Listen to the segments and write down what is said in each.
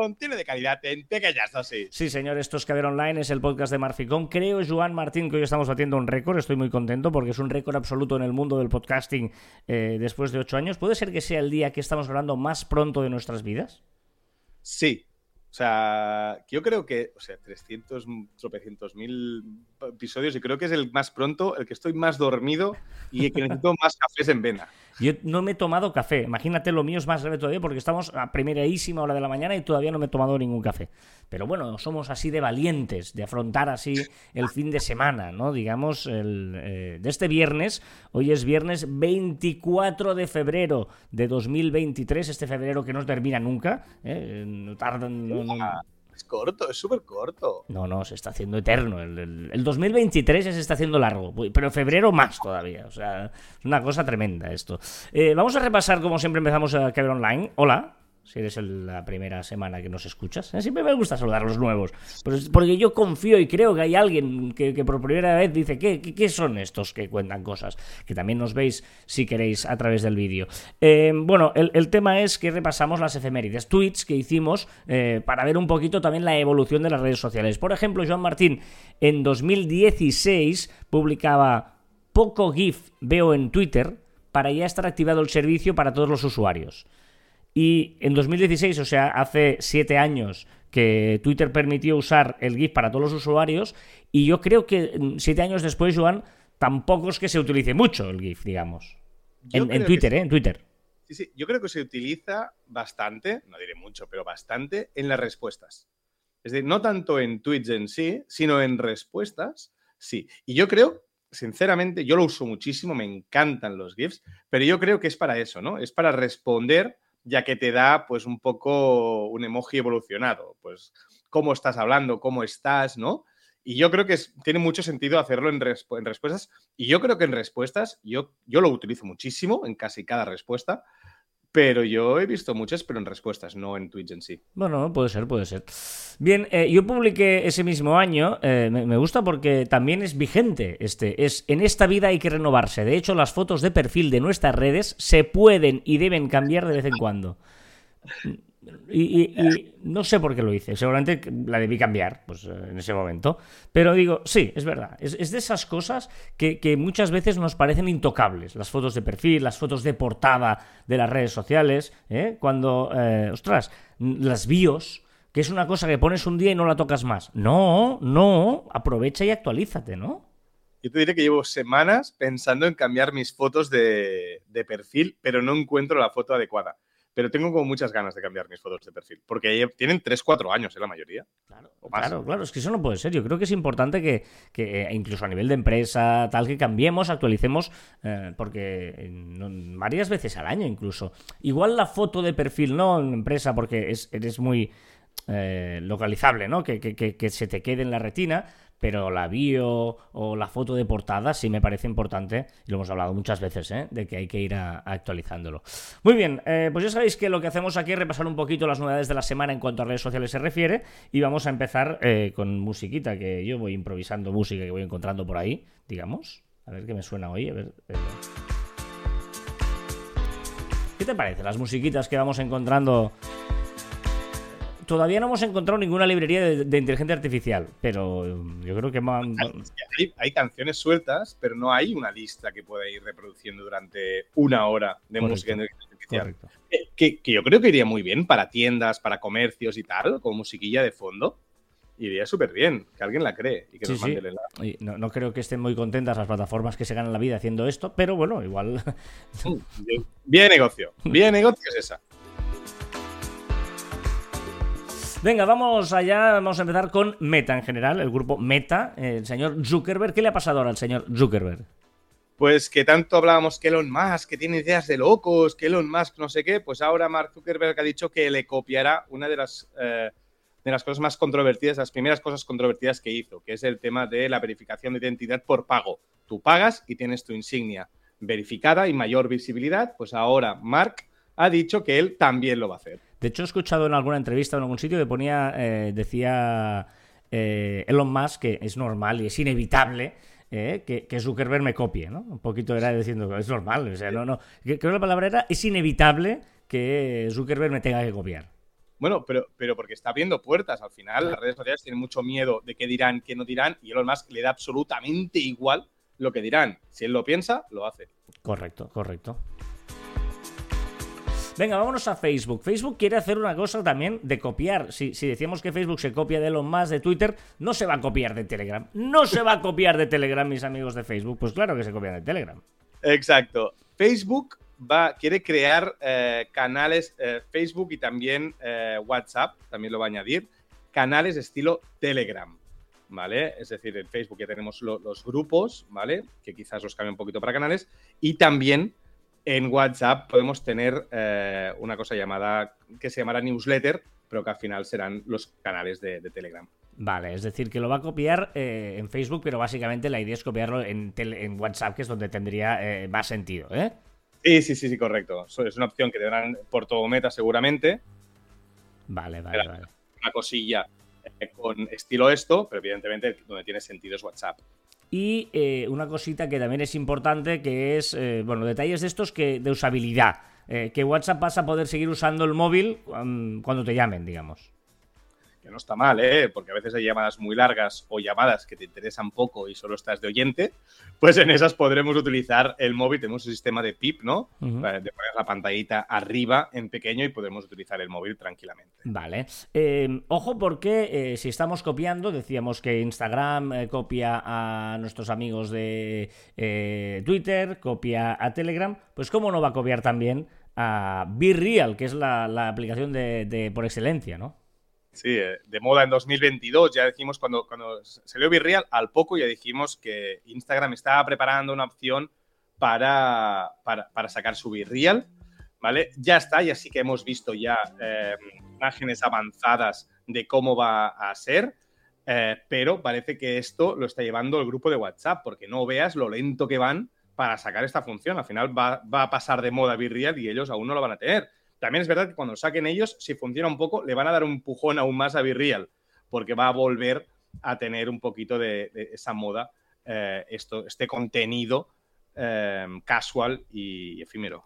Contiene de calidad en pequeñas dosis. Sí, señor, esto es Caber Online, es el podcast de Marficom. Creo, Joan Martín, que hoy estamos batiendo un récord. Estoy muy contento porque es un récord absoluto en el mundo del podcasting eh, después de ocho años. ¿Puede ser que sea el día que estamos hablando más pronto de nuestras vidas? Sí. O sea, yo creo que, o sea, 300, tropecientos mil episodios y creo que es el más pronto, el que estoy más dormido y que necesito más cafés en vena. Yo no me he tomado café. Imagínate, lo mío es más grave todavía porque estamos a primerísima hora de la mañana y todavía no me he tomado ningún café. Pero bueno, somos así de valientes, de afrontar así el fin de semana, ¿no? Digamos, el, eh, de este viernes. Hoy es viernes 24 de febrero de 2023, este febrero que no termina nunca. ¿eh? No tardan. No- no- Es corto, es súper corto. no, no, se está haciendo eterno. El, el- el 2023 ya se está haciendo largo, pero febrero más todavía. O sea, es una cosa tremenda esto. Eh, vamos a repasar, como siempre empezamos a Caber Online. Hola, si eres la primera semana que nos escuchas. Eh, Siempre me gusta saludar a los nuevos. Porque yo confío y creo que hay alguien que, por primera vez dice, ¿qué, son estos que cuentan cosas? Que también nos veis, si queréis, a través del vídeo. Eh, bueno, el, el tema es que repasamos las efemérides, tweets que hicimos eh, para ver un poquito también la evolución de las redes sociales. Por ejemplo, Joan Martín en 2016 publicaba poco GIF veo en Twitter para ya estar activado el servicio para todos los usuarios. Y en 2016, o sea, hace siete años que Twitter permitió usar el GIF para todos los usuarios, y yo creo que mm, siete años después, Joan, tampoco es que se utilice mucho el GIF, digamos. En, Twitter, sí. ¿eh? En Twitter. Sí, sí, yo creo que se utiliza bastante, no diré mucho, pero bastante en las respuestas. Es decir, no tanto en tweets en sí, sino en respuestas, sí. Y yo creo, sinceramente, yo lo uso muchísimo, me encantan los GIFs, pero yo creo que es para eso, ¿no? Es para responder, ya que te da, pues, un poco un emoji evolucionado. Pues, cómo estás hablando, cómo estás, ¿no? Y yo creo que tiene mucho sentido hacerlo en, en respuestas. Y yo creo que en respuestas, yo, yo lo utilizo muchísimo en casi cada respuesta, pero yo he visto muchas, pero en respuestas, no en tweets en sí. Bueno, puede ser, puede ser. Bien, eh, yo publiqué ese mismo año, eh, me, me gusta porque también es vigente este, es en esta vida hay que renovarse. De hecho, las fotos de perfil de nuestras redes se pueden y deben cambiar de vez en cuando. Y, y- y no sé por qué lo hice, seguramente la debí cambiar pues, eh, en ese momento. Pero digo, sí, es verdad, es, es de esas cosas que, que muchas veces nos parecen intocables. Las fotos de perfil, las fotos de portada de las redes sociales, ¿eh? cuando, eh, ostras, las bios, que es una cosa que pones un día y no la tocas más. No, no, aprovecha y actualízate, ¿no? Yo te diré que llevo semanas pensando en cambiar mis fotos de, de perfil, pero no encuentro la foto adecuada. Pero tengo como muchas ganas de cambiar mis fotos de perfil, porque tienen 3-4 años, ¿eh? la mayoría. Claro, O más. claro, claro, es que eso no puede ser. Yo creo que es importante que, que, eh, incluso a nivel de empresa, tal, que cambiemos, actualicemos, eh, porque eh, no- varias veces al año incluso. Igual la foto de perfil no en empresa, porque es, eres muy eh, localizable, ¿no? Que- que se te quede en la retina, pero la bio o la foto de portada sí me parece importante, y lo hemos hablado muchas veces, ¿eh? de que hay que ir actualizándolo. Muy bien, eh, pues ya sabéis que lo que hacemos aquí es repasar un poquito las novedades de la semana en cuanto a redes sociales se refiere, y vamos a empezar eh, con musiquita, que yo voy improvisando música que voy encontrando por ahí, digamos. A ver qué me suena hoy, a ver... eh. ¿Qué te parece las musiquitas que vamos encontrando? Todavía no hemos encontrado ninguna librería de, de inteligencia artificial, pero eh, yo creo que... que Hay, hay canciones sueltas, pero no hay una lista que pueda ir reproduciendo durante una hora de Correcto. música de inteligencia artificial. Que, yo creo que iría muy bien para tiendas, para comercios y tal, con musiquilla de fondo. Iría súper bien, que alguien la cree y que Sí, nos sí. Y No, no creo que estén muy contentas las plataformas que se ganan la vida haciendo esto, pero bueno, igual. Bien negocio, bien negocio es esa. Venga, vamos allá. Vamos a empezar con Meta en general, el grupo Meta, el señor Zuckerberg. ¿Qué le ha pasado ahora al señor Zuckerberg? Pues que tanto hablábamos que Elon Musk, que tiene ideas de locos, que Elon Musk no sé qué, pues ahora Mark Zuckerberg ha dicho que le copiará una de las, eh, de las cosas más controvertidas, las primeras cosas controvertidas que hizo, que es el tema de la verificación de identidad por pago. Tú pagas y tienes tu insignia verificada y mayor visibilidad, pues ahora Mark ha dicho que él también lo va a hacer. De hecho, he escuchado en alguna entrevista en algún sitio que ponía, eh, decía eh, Elon Musk que es normal y es inevitable eh, que, Zuckerberg me copie, ¿no? Un poquito era diciendo, es normal, o sea, no, no. Creo que la palabra era, es inevitable que Zuckerberg me tenga que copiar. Bueno, pero, pero porque está abriendo puertas. Al final, las redes sociales tienen mucho miedo de qué dirán, qué no dirán, y Elon Musk le da absolutamente igual lo que dirán. Si él lo piensa, lo hace. Correcto, correcto. Venga, vámonos a Facebook. Facebook quiere hacer una cosa también de copiar. Si, decíamos que Facebook se copia de Elon Musk de Twitter, no se va a copiar de Telegram. No se va a copiar de Telegram, mis amigos de Facebook. Pues claro que se copian de Telegram. Exacto. Facebook va, quiere crear eh, canales eh, Facebook y también eh, WhatsApp, también lo va a añadir, canales estilo Telegram. ¿Vale? Es decir, en Facebook ya tenemos los grupos, ¿vale? Que quizás los cambie un poquito para canales. Y también en WhatsApp podemos tener una cosa llamada, que se llamará newsletter, pero que al final serán los canales de, Telegram. Vale, es decir, que lo va a copiar en Facebook, pero básicamente la idea es copiarlo en, en WhatsApp, que es donde tendría más sentido, ¿eh? Sí, sí, sí, sí, correcto. Es una opción que tendrán por todo meta seguramente. Vale, vale, vale. Una cosilla eh, con estilo esto, pero evidentemente donde tiene sentido es WhatsApp. Y eh, una cosita que también es importante, que es, eh, bueno, detalles de estos que de usabilidad. que WhatsApp vas a poder seguir usando el móvil cuando te llamen, digamos no está mal, ¿eh? porque a veces hay llamadas muy largas o llamadas que te interesan poco y solo estás de oyente, pues en esas podremos utilizar el móvil. Tenemos un sistema de PIP, ¿no? De poner la pantallita arriba en pequeño y podemos utilizar el móvil tranquilamente. Vale. Em, ojo porque eh, si estamos copiando, decíamos que Instagram eh, copia a nuestros amigos de eh, Twitter, copia a Telegram, pues ¿cómo no va a copiar también a BeReal, que es la, aplicación de por excelencia, ¿no? Sí, eh, de moda en 2022. Ya dijimos cuando, cuando salió Virreal, al poco ya dijimos que Instagram estaba preparando una opción para, para, sacar su Virreal. ¿Vale? Ya está, y así que hemos visto ya eh, imágenes avanzadas de cómo va a ser. Eh, pero parece que esto lo está llevando el grupo de WhatsApp, porque no veas lo lento que van para sacar esta función. Al final va, va a pasar de moda Virreal y ellos aún no lo van a tener. También es verdad que cuando saquen ellos, si funciona un poco, le van a dar un empujón aún más a Virreal, porque va a volver a tener un poquito de, esa moda, eh, esto, este contenido eh, casual y efímero.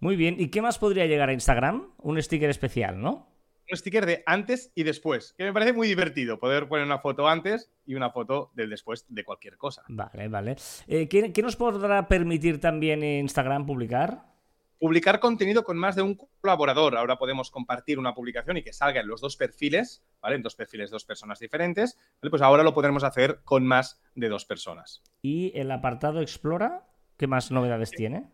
Muy bien, ¿y qué más podría llegar a Instagram? Un sticker especial, ¿no? Un sticker de antes y después, que me parece muy divertido poder poner una foto antes y una foto del después de cualquier cosa. Vale, vale. Eh, ¿qué, nos podrá permitir también Instagram publicar? Publicar contenido con más de un colaborador. Ahora podemos compartir una publicación y que salga en los dos perfiles, ¿vale? En dos perfiles, dos personas diferentes. Pues ahora lo podremos hacer con más de dos personas. ¿Y el apartado Explora? ¿Qué más novedades tiene?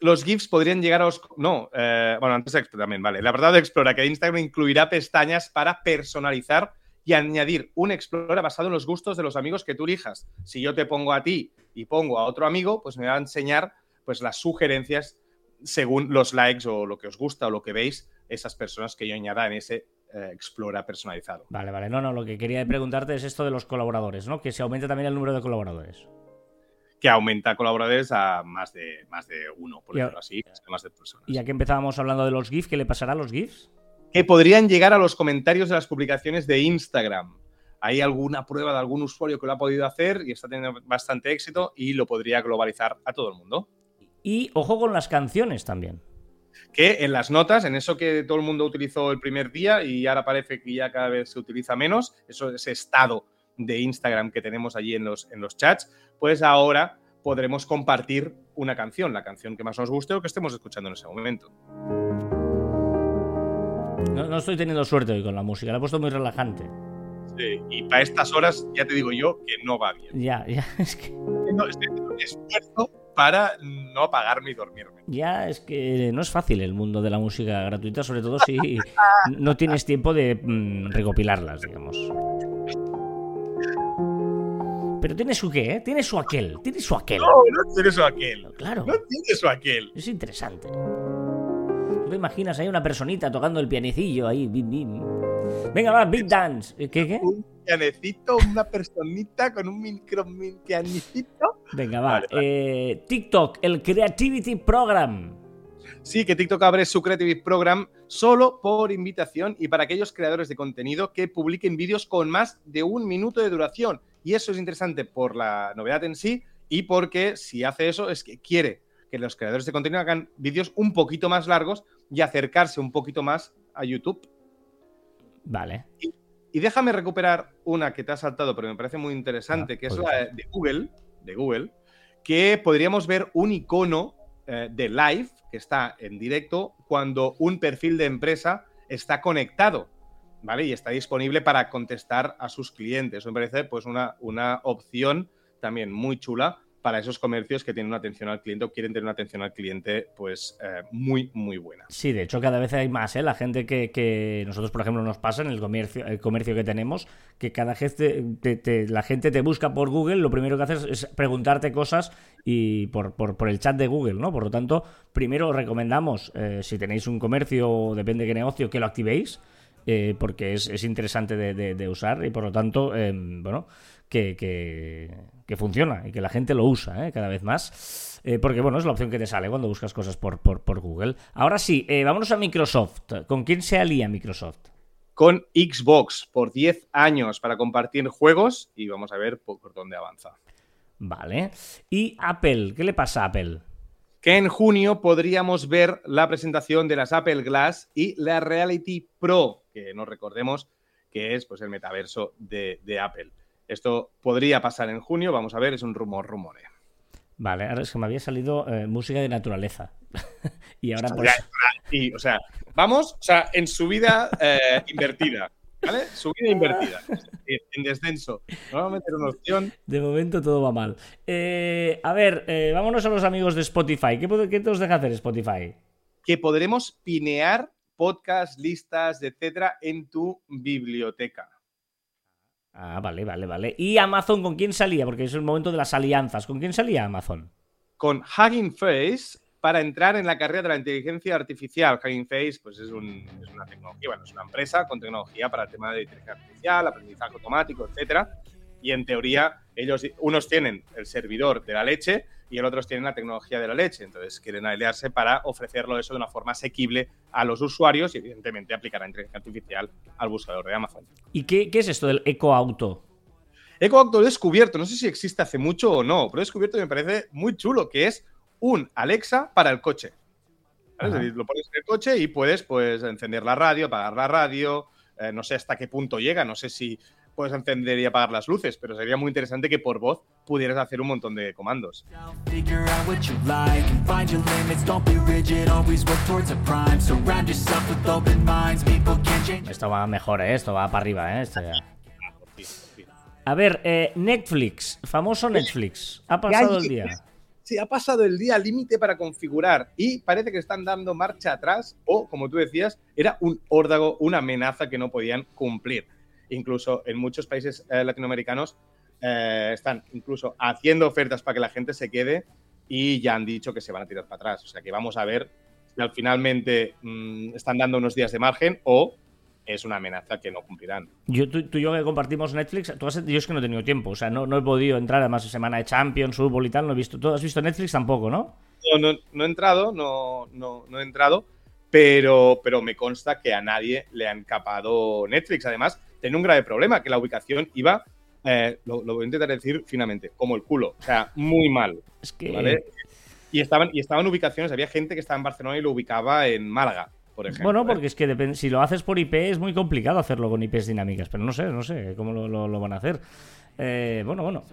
Los GIFs podrían llegar a los... No, eh, bueno, antes también, vale. El apartado Explora, que Instagram incluirá pestañas para personalizar y añadir un Explora basado en los gustos de los amigos que tú elijas. Si yo te pongo a ti y pongo a otro amigo, pues me va a enseñar pues las sugerencias según los likes o lo que os gusta o lo que veis, esas personas que yo añada en ese eh, Explora personalizado. Vale, vale. No, no, lo que quería preguntarte es esto de los colaboradores, ¿no? Que se aumenta también el número de colaboradores. Que aumenta colaboradores a más de, más de uno, por decirlo así, más de personas. Y ya que empezábamos hablando de los GIFs, ¿qué le pasará a los GIFs? Que podrían llegar a los comentarios de las publicaciones de Instagram. Hay alguna prueba de algún usuario que lo ha podido hacer y está teniendo bastante éxito y lo podría globalizar a todo el mundo. Y ojo con las canciones también. Que en las notas, en eso que todo el mundo utilizó el primer día y ahora parece que ya cada vez se utiliza menos, eso, ese estado de Instagram que tenemos allí en los, en los chats, pues ahora podremos compartir una canción, la canción que más nos guste o que estemos escuchando en ese momento. No, estoy teniendo suerte hoy con la música, la he puesto muy relajante. Sí, y para estas horas ya te digo yo que no va bien. Ya, ya, es que... No, estoy haciendo un esfuerzo para no apagarme y dormirme. Ya, es que no es fácil el mundo de la música gratuita, sobre todo si no tienes tiempo de mm, recopilarlas, digamos. Pero tiene su qué, ¿eh? Tiene su aquel, tiene su aquel. No, no tiene su aquel. Claro. No tiene su aquel. Es interesante. ¿Tú te imaginas ahí una personita tocando el pianecillo ahí? Bim, bim. Venga, va, Big Dance. ¿Qué, qué? Pianecito, una personita con un micro pianecito. Venga, va. Eh, TikTok, el Creativity Program. Sí, que TikTok abre su Creative Program solo por invitación y para aquellos creadores de contenido que publiquen vídeos con más de un minuto de duración. Y eso es interesante por la novedad en sí y porque si hace eso es que quiere que los creadores de contenido hagan vídeos un poquito más largos y acercarse un poquito más a YouTube. Vale. Y, déjame recuperar una que te ha saltado, pero me parece muy interesante, ah, que es la de Google, de Google, que podríamos ver un icono eh, de live que está en directo cuando un perfil de empresa está conectado, ¿vale? Y está disponible para contestar a sus clientes. Eso me parece pues una, una opción también muy chula para esos comercios que tienen una atención al cliente o quieren tener una atención al cliente pues eh, muy, muy buena. Sí, de hecho cada vez hay más, ¿eh? La gente que, nosotros, por ejemplo, nos pasa en el comercio, el comercio que tenemos, que cada vez la gente te busca por Google, lo primero que haces es preguntarte cosas y por, por, el chat de Google, ¿no? Por lo tanto, primero recomendamos, eh, si tenéis un comercio, depende de qué negocio, que lo activéis. Eh, porque es, interesante de, usar y por lo tanto, em, bueno, que, que, funciona y que la gente lo usa ¿eh? cada vez más. Eh, porque, bueno, es la opción que te sale cuando buscas cosas por, por, Google. Ahora sí, eh, vámonos a Microsoft. ¿Con quién se alía Microsoft? Con Xbox por 10 años para compartir juegos y vamos a ver por, dónde avanza. Vale. ¿Y Apple? ¿Qué le pasa a Apple? que en junio podríamos ver la presentación de las Apple Glass y la Reality Pro, que nos recordemos que es pues, el metaverso de, de Apple. Esto podría pasar en junio, vamos a ver, es un rumor, rumore. Vale, ahora es que me había salido eh, música de naturaleza. y ahora pues... Sí, o sea, vamos, o sea, en subida eh, invertida. ¿Vale? Subida invertida. En descenso. Vamos a meter una opción. De momento todo va mal. Eh, a ver, vámonos a los amigos de Spotify. ¿Qué, ¿Qué te os deja hacer Spotify? Que podremos pinear podcasts, listas, etcétera, en tu biblioteca. Ah, vale, vale, vale. ¿Y Amazon con quién salía? Porque es el momento de las alianzas. ¿Con quién salía Amazon? Con Hugging Face para entrar en la carrera de la inteligencia artificial. Hugging Face pues es, una tecnología, bueno, es una empresa con tecnología para el tema de inteligencia artificial, aprendizaje automático, etcétera. Y en teoría, ellos, unos tienen el servidor de la leche y el otros tienen la tecnología de la leche. Entonces quieren aliarse para ofrecerlo eso de una forma asequible a los usuarios y evidentemente aplicar la inteligencia artificial al buscador de Amazon. ¿Y qué, es esto del EcoAuto? EcoAuto he descubierto, no sé si existe hace mucho o no, pero he descubierto y me parece muy chulo, que es un Alexa para el coche. Es decir, lo pones en el coche y puedes pues, encender la radio, apagar la radio, eh, no sé hasta qué punto llega, no sé si puedes encender y apagar las luces, pero sería muy interesante que por voz pudieras hacer un montón de comandos. Esto va mejor, ¿eh? esto va para arriba. ¿eh? A ver, eh, Netflix, famoso Netflix, ha pasado el día. Sí, ha pasado el día límite para configurar y parece que están dando marcha atrás o, como tú decías, era un órdago, una amenaza que no podían cumplir incluso en muchos países eh, latinoamericanos eh, están incluso haciendo ofertas para que la gente se quede y ya han dicho que se van a tirar para atrás. O sea que vamos a ver si al finalmente mm, están dando unos días de margen o es una amenaza que no cumplirán. Yo, tú, y yo que compartimos Netflix, tú has, yo es que no he tenido tiempo, o sea, no, no he podido entrar, además semana de Champions, fútbol y tal, no he visto. ¿Tú has visto Netflix tampoco, no? No, no, he entrado, no, no, no he entrado, pero, pero me consta que a nadie le han capado Netflix. Además, tenía un grave problema, que la ubicación iba, eh, lo, voy a intentar decir finamente, como el culo. O sea, muy mal. Es que... Y estaban, y estaban ubicaciones, había gente que estaba en Barcelona y lo ubicaba en Málaga. Por ejemplo, bueno, porque es que si lo haces por IP es muy complicado hacerlo con IPs dinámicas, pero no sé, no sé cómo lo van a hacer. Eh, bueno, bueno.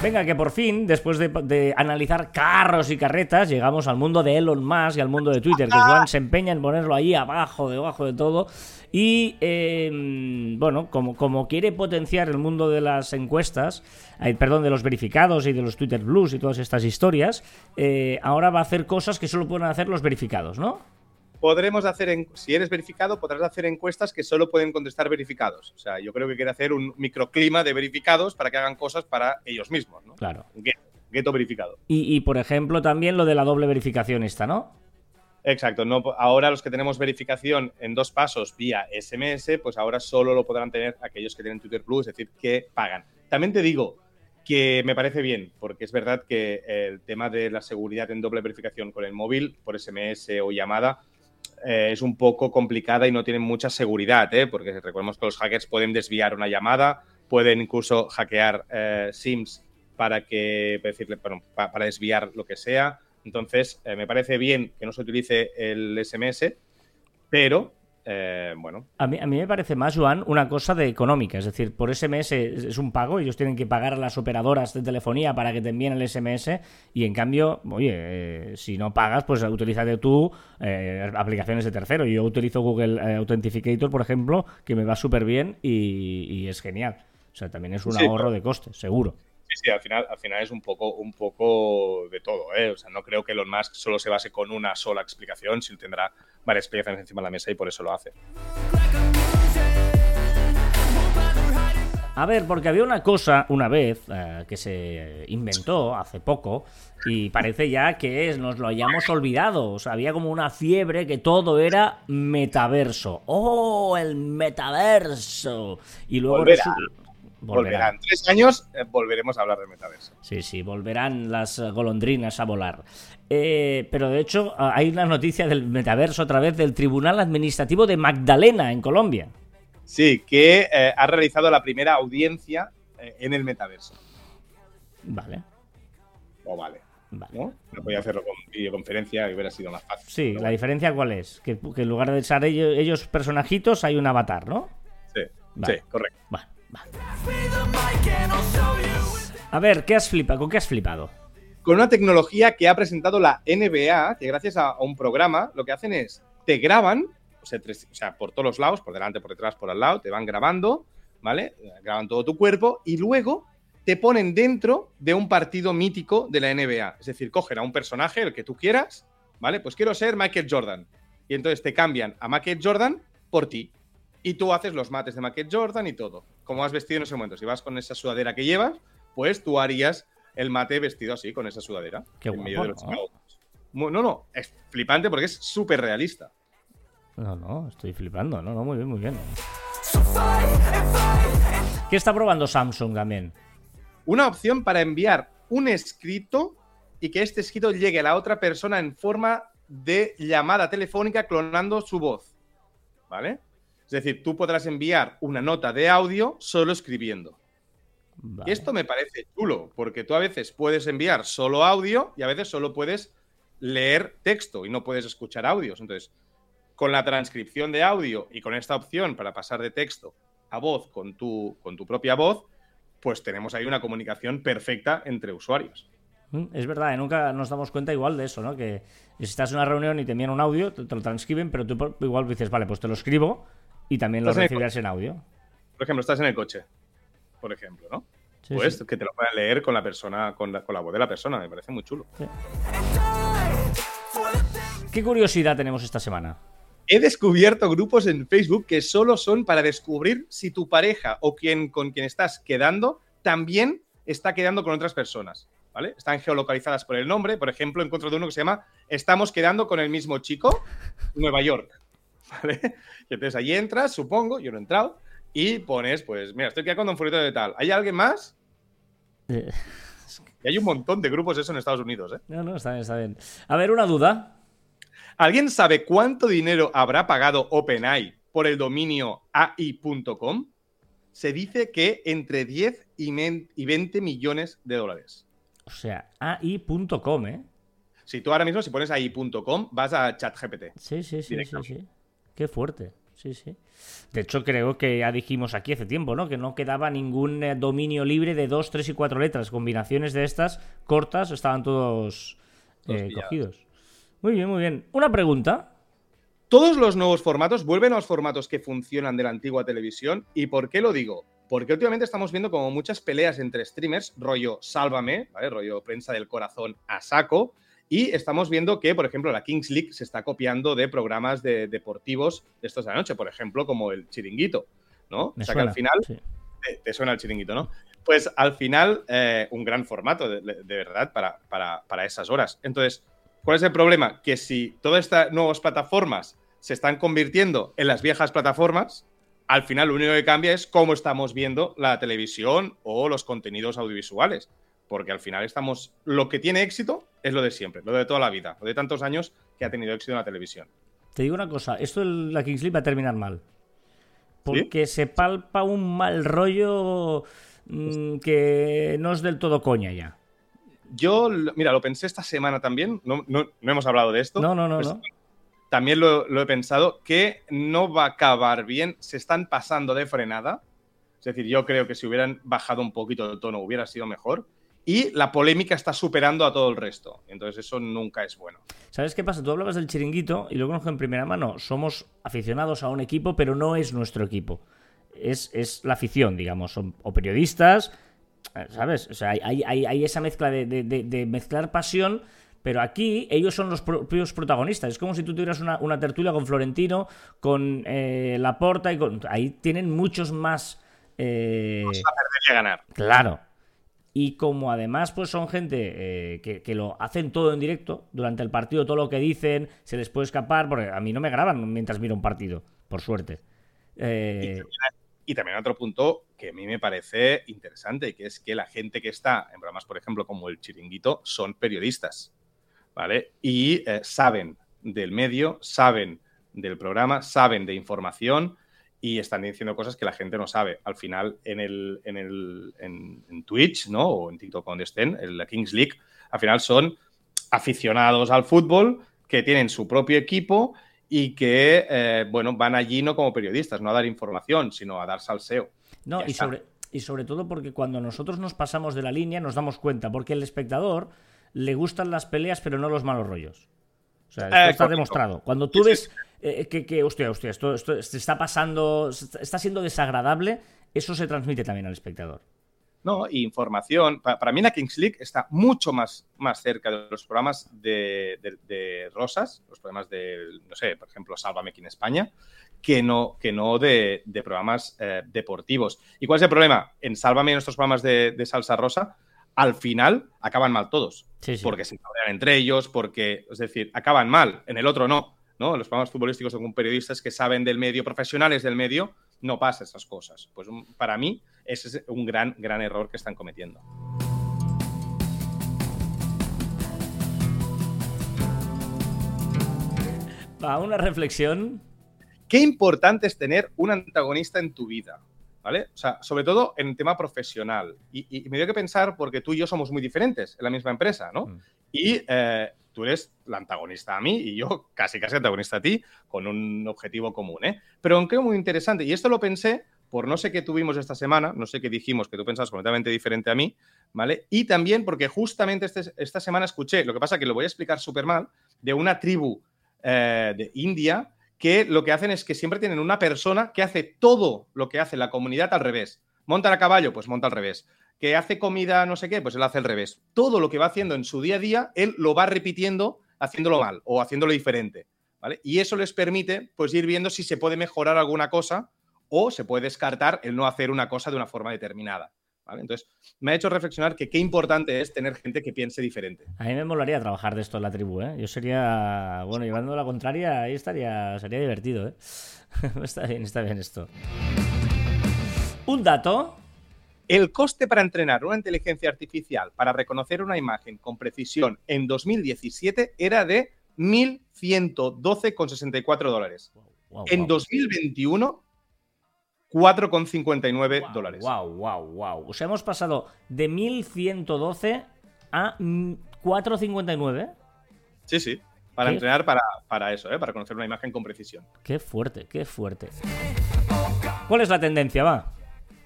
Venga, que por fin, después de, analizar carros y carretas, llegamos al mundo de Elon Musk y al mundo de Twitter, que Juan se empeña en ponerlo ahí abajo, debajo de todo. Y, em, bueno, como, como quiere potenciar el mundo de las encuestas, eh, perdón, de los verificados y de los Twitter Blues y todas estas historias, eh, ahora va a hacer cosas que solo pueden hacer los verificados, ¿no? podremos hacer, si eres verificado, podrás hacer encuestas que solo pueden contestar verificados. O sea, yo creo que quiere hacer un microclima de verificados para que hagan cosas para ellos mismos, ¿no? Claro. Gueto verificado. Y, por ejemplo, también lo de la doble verificación esta, ¿no? Exacto. No, ahora los que tenemos verificación en dos pasos vía SMS, pues ahora solo lo podrán tener aquellos que tienen Twitter Plus, es decir, que pagan. También te digo, que me parece bien, porque es verdad que el tema de la seguridad en doble verificación con el móvil, por SMS o llamada, eh, es un poco complicada y no tiene mucha seguridad, ¿eh? porque recordemos que los hackers pueden desviar una llamada, pueden incluso hackear eh, SIMs para que decirle, para, desviar lo que sea. Entonces, eh, me parece bien que no se utilice el SMS, pero eh, bueno. A mí, a mí me parece más, Joan, una cosa de económica. Es decir, por SMS es, un pago, ellos tienen que pagar a las operadoras de telefonía para que te envíen el SMS y en cambio, oye, eh, si no pagas, pues utilízate tú eh, aplicaciones de tercero. Yo utilizo Google Authenticator, por ejemplo, que me va súper bien y, es genial. O sea, también es un ahorro de costes, seguro. Sí, al final, al final es un poco, un poco de todo. ¿eh? O sea, no creo que Elon Musk solo se base con una sola explicación, sino tendrá varias explicaciones encima de la mesa y por eso lo hace. A ver, porque había una cosa una vez eh, que se inventó hace poco y parece ya que es, nos lo hayamos olvidado. O sea, había como una fiebre que todo era metaverso. ¡Oh, el metaverso! Y luego Volverán. Tres años eh, volveremos a hablar de metaverso. Sí, sí, volverán las golondrinas a volar. Eh, pero de hecho hay una noticia del metaverso a través del Tribunal Administrativo de Magdalena en Colombia. Sí, que eh, ha realizado la primera audiencia en el metaverso. Vale. O vale. Vale. ¿No? podía hacerlo con videoconferencia y hubiera sido más fácil. Sí, la diferencia cuál es? Que, en lugar de ser ellos, personajitos hay un avatar, ¿no? Sí, sí correcto. Vale. A ver, ¿qué has flipado? ¿Con qué has flipado? Con una tecnología que ha presentado la NBA, que gracias a, un programa lo que hacen es te graban, o sea, por todos los lados, por delante, por detrás, por al lado, te van grabando, ¿vale? Graban todo tu cuerpo y luego te ponen dentro de un partido mítico de la NBA. Es decir, cogen a un personaje, el que tú quieras, ¿vale? Pues quiero ser Michael Jordan. Y entonces te cambian a Michael Jordan por ti y tú haces los mates de Michael Jordan y todo. Como has vestido en ese momento. Si vas con esa sudadera que llevas, pues tú harías el mate vestido así, con esa sudadera. Qué en medio de los ¿no? no, no, es flipante porque es súper realista. No, no, estoy flipando. No, no, muy bien, muy bien. ¿Qué está probando Samsung también? Una opción para enviar un escrito y que este escrito llegue a la otra persona en forma de llamada telefónica clonando su voz. ¿Vale? Es decir, tú podrás enviar una nota de audio solo escribiendo. Y esto me parece chulo, porque tú a veces puedes enviar solo audio y a veces solo puedes leer texto y no puedes escuchar audios. Entonces, con la transcripción de audio y con esta opción para pasar de texto a voz con tu, con tu propia voz, pues tenemos ahí una comunicación perfecta entre usuarios. Mm, es verdad, ¿eh? nunca nos damos cuenta igual de eso, ¿no? Que si estás en una reunión y te envían un audio, te, lo transcriben, pero tú igual dices, vale, pues te lo escribo y también lo recibirás en, audio. Por ejemplo, estás en el coche, por ejemplo, ¿no? pues que te lo puedan leer con la persona, con la, voz de la persona, me parece muy chulo. ¿Qué curiosidad tenemos esta semana? He descubierto grupos en Facebook que solo son para descubrir si tu pareja o quien con quien estás quedando también está quedando con otras personas. ¿Vale? Están geolocalizadas por el nombre. Por ejemplo, encuentro de uno que se llama Estamos quedando con el mismo chico, Nueva York. ¿Vale? Y entonces ahí entras, supongo, yo no he entrado, y pones, pues, mira, estoy quedando con un Furito de tal. ¿Hay alguien más? Eh, y hay un montón de grupos eso en Estados Unidos, ¿eh? No, no, está bien, está bien. A ver, una duda. ¿Alguien sabe cuánto dinero habrá pagado OpenAI por el dominio AI.com? Se dice que entre 10 y 20 millones de dólares. O sea, AI.com, ¿eh? Si tú ahora mismo, si pones AI.com, vas a ChatGPT. Sí, sí, sí, sí, sí. Qué fuerte. Sí, sí. De hecho, creo que ya dijimos aquí hace tiempo, ¿no? Que no quedaba ningún eh, dominio libre de dos, tres y cuatro letras. Combinaciones de estas cortas estaban todos eh, cogidos. Muy bien, muy bien. Una pregunta. Todos los nuevos formatos vuelven a los formatos que funcionan de la antigua televisión. ¿Y por qué lo digo? Porque últimamente estamos viendo como muchas peleas entre streamers, rollo sálvame, ¿vale? Rollo prensa del corazón a saco y estamos viendo que, por ejemplo, la Kings League se está copiando de programas de, deportivos de estos de la noche, por ejemplo, como el chiringuito, ¿no? o sea que al final. Te, suena el chiringuito, ¿no? Pues al final, eh, un gran formato, de, verdad, para, para, esas horas. Entonces, ¿cuál es el problema? Que si todas estas nuevas plataformas se están convirtiendo en las viejas plataformas, al final lo único que cambia es cómo estamos viendo la televisión o los contenidos audiovisuales. Porque al final estamos. Lo que tiene éxito es lo de siempre, lo de toda la vida, lo de tantos años que ha tenido éxito en la televisión. Te digo una cosa, esto de la Kings League va a terminar mal. Porque se palpa un mal rollo mm, que no es del todo coña ya. Yo, mira, lo pensé esta semana también, no, no, no hemos hablado de esto. No, no, no, Pues no. También lo, lo he pensado, que no va a acabar bien, se están pasando de frenada. Es decir, yo creo que si hubieran bajado un poquito de tono hubiera sido mejor. Y la polémica está superando a todo el resto. Entonces eso nunca es bueno. ¿Sabes qué pasa? Tú hablabas del chiringuito y lo conozco en primera mano. Somos aficionados a un equipo, pero no es nuestro equipo. Es, es la afición, digamos. Son o periodistas, eh, ¿sabes? O sea, hay, hay- hay esa mezcla de, de- de- de mezclar pasión, pero aquí ellos son los propios protagonistas. Es como si tú tuvieras una, una tertulia con Florentino, con eh, Laporta y con... Ahí tienen muchos más... eh, Debería ganar. Claro. Y como además pues son gente eh, que, que lo hacen todo en directo, durante el partido todo lo que dicen se les puede escapar, porque a mí no me graban mientras miro un partido, por suerte. Eh, Y también otro punto que a mí me parece interesante, que es que la gente que está en programas, por ejemplo, como el Chiringuito, son periodistas, ¿vale? Y eh, saben del medio, saben del programa, saben de información y están diciendo cosas que la gente no sabe. Al final, en, el, en, el, en, en Twitch, ¿no? O en TikTok, donde estén, en la Kings League, al final son aficionados al fútbol que tienen su propio equipo y que, eh, bueno, van allí no como periodistas, no a dar información, sino a dar salseo. no, y sobre, y sobre todo porque cuando nosotros nos pasamos de la línea nos damos cuenta, porque el espectador le gustan las peleas pero no los malos rollos. Sea, esto Eh, está correcto. demostrado. Cuando tú ves eh, que, que, hostia, hostia, esto, esto se está pasando, se está- siendo desagradable, eso se transmite también al espectador. ¿no? Y información. Pa- Para, mí la Kings League está mucho más, más cerca de los programas de, de- de Rosas, los programas de, no sé, por ejemplo, Sálvame aquí en España, que no, que no de, de programas eh, deportivos. ¿Y cuál es el problema? En Sálvame, en estos programas de Salsa Rosa, al final acaban mal todos. Sí, sí. Porque se cabrean entre ellos, porque, es decir, acaban mal, en el otro no. ¿no? Los programas futbolísticos según periodistas que saben del medio, profesionales del medio, no pasa esas cosas. Pues un- para mí ese es un gran, gran error que están cometiendo. Va, una reflexión. Qué importante es tener un antagonista en tu vida, ¿vale? O sea, sobre todo en tema profesional. Y, y me dio que pensar porque tú y yo somos muy diferentes en la misma empresa, ¿no? Mm. Y eh, tú eres la antagonista a mí y yo casi casi antagonista a ti con un objetivo común, ¿eh? Pero aunque muy interesante, y esto lo pensé por no sé qué tuvimos esta semana, no sé qué dijimos, que tú pensabas completamente diferente a mí, ¿vale? Y también porque justamente este- esta semana escuché, lo que pasa que lo voy a explicar súper mal, de una tribu eh, de India que lo que hacen es que siempre tienen una persona que hace todo lo que hace la comunidad al revés. Monta a caballo, pues monta al revés. Que hace comida no sé qué, pues él hace al revés. Todo lo que va haciendo en su día a día, él lo va repitiendo haciéndolo mal o haciéndolo diferente. ¿vale? Y eso les permite pues ir viendo si se puede mejorar alguna cosa o se puede descartar el no hacer una cosa de una forma determinada. ¿Vale? Entonces, me ha hecho reflexionar que qué importante es tener gente que piense diferente. A mí me molaría trabajar de esto en la tribu, ¿eh? Yo sería, bueno, llevando la contraria, ahí estaría, sería divertido, ¿eh? está bien, está bien esto. Un dato. El coste para entrenar una inteligencia artificial para reconocer una imagen con precisión en 2017 era de 1.112,64 dólares. Wow, En wow. 2021, 4,59 dólares. Wow, wow, wow. O sea, hemos pasado de 1112 a mm, 459. Sí, sí. Para ¿Qué? entrenar para, para eso, ¿eh? para conocer una imagen con precisión. Qué fuerte, qué fuerte. ¿Cuál es la tendencia, va?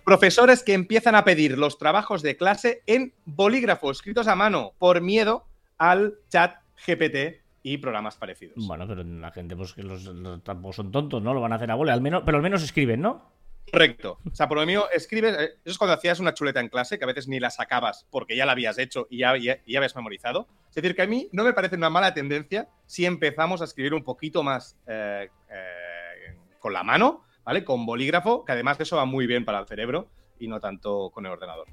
Profesores que empiezan a pedir los trabajos de clase en bolígrafo, escritos a mano, por miedo al chat GPT y programas parecidos. Bueno, pero la gente, pues que los, los- tampoco son tontos, ¿no? Lo van a hacer a bola, al menos, pero al menos escriben, ¿no? Correcto. O sea, por lo mío, escribes. eh, Eso es cuando hacías una chuleta en clase, que a veces ni la sacabas porque ya la habías hecho y ya, ya, ya habías memorizado. Es decir, que a mí no me parece una mala tendencia si empezamos a escribir un poquito más eh, eh, con la mano, ¿vale? Con bolígrafo, que además eso va muy bien para el cerebro y no tanto con el ordenador.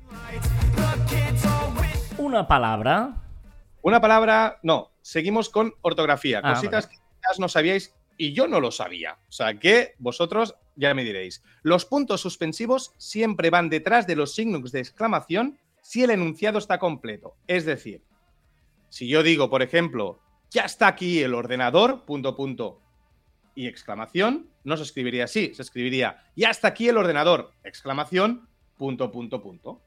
Una palabra. Una palabra, no, seguimos con ortografía. Ah, Cositas que quizás no sabíais y yo no lo sabía. O sea, que vosotros ya me diréis. Los puntos suspensivos siempre van detrás de los signos de exclamación si el enunciado está completo. Es decir, si yo digo, por ejemplo, ya está aquí el ordenador, punto, punto, y exclamación, no se escribiría así, se escribiría, ya está aquí el ordenador, exclamación, punto, punto, punto.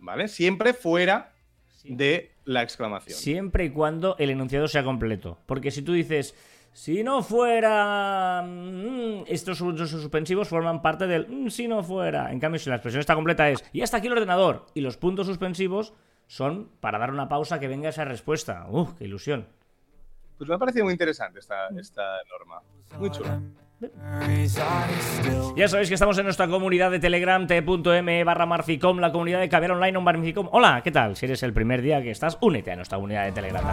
¿Vale? Siempre fuera de la exclamación. Siempre y cuando el enunciado sea completo. Porque si tú dices, si no fuera... mm, estos puntos suspensivos forman parte del... mm, si no fuera. En cambio, si la expresión está completa es, ya está aquí el ordenador. Y los puntos suspensivos son para dar una pausa que venga esa respuesta. ¡Uf, qué ilusión! Pues me ha parecido muy interesante esta, esta norma. Muy chula. Ya sabéis que estamos en nuestra comunidad de Telegram, t.m barra Marficom, la comunidad de Caviar Online, un Marficom. Hola, ¿qué tal? Si eres el primer día que estás, únete a nuestra comunidad de Telegram.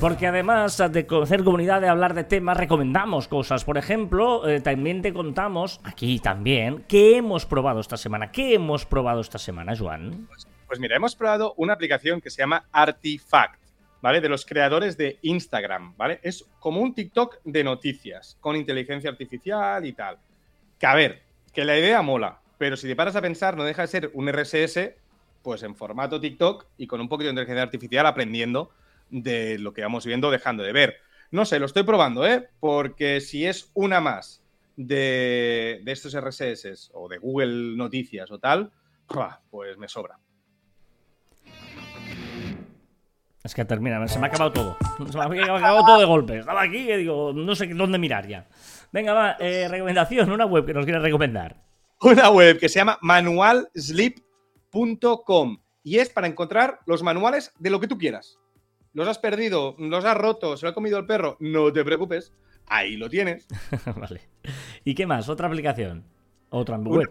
Porque además de conocer comunidad, de hablar de temas, recomendamos cosas. Por ejemplo, eh, también te contamos, aquí también, qué hemos probado esta semana. ¿Qué hemos probado esta semana, Joan? Pues mira, hemos probado una aplicación que se llama Artifact, ¿vale? De los creadores de Instagram, ¿vale? Es como un TikTok de noticias, con inteligencia artificial y tal. Que a ver, que la idea mola, pero si te paras a pensar, no deja de ser un RSS, pues en formato TikTok y con un poquito de inteligencia artificial aprendiendo de lo que vamos viendo, dejando de ver. No sé, lo estoy probando, ¿eh? Porque si es una más de, de estos RSS o de Google Noticias o tal, pues me sobra. Es que termina, se me ha acabado todo. Se me ha acabado todo de golpe. Estaba aquí y digo, no sé dónde mirar ya. Venga, va, eh, recomendación, una web que nos quieres recomendar. Una web que se llama manualsleep.com y es para encontrar los manuales de lo que tú quieras. Los has perdido, los has roto, se lo ha comido el perro, no te preocupes, ahí lo tienes. vale. ¿Y qué más? ¿Otra aplicación? ¿Otra Una, web?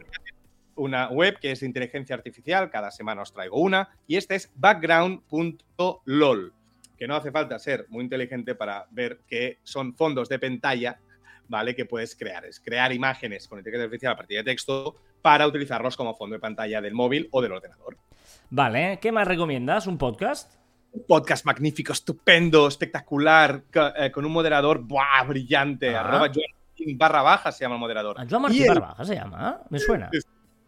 una web que es de inteligencia artificial, cada semana os traigo una, y esta es background.lol, que no hace falta ser muy inteligente para ver que son fondos de pantalla, ¿vale? Que puedes crear. Es crear imágenes con inteligencia artificial a partir de texto para utilizarlos como fondo de pantalla del móvil o del ordenador. Vale, ¿qué más recomiendas? ¿Un podcast? Un podcast magnífico, estupendo, espectacular, eh, con un moderador ¡buah! brillante, Ah. arroba Joan Martín barra baja se llama el moderador. ¿A Joan Y Martí el- Barbaja se llama? Me suena. Sí,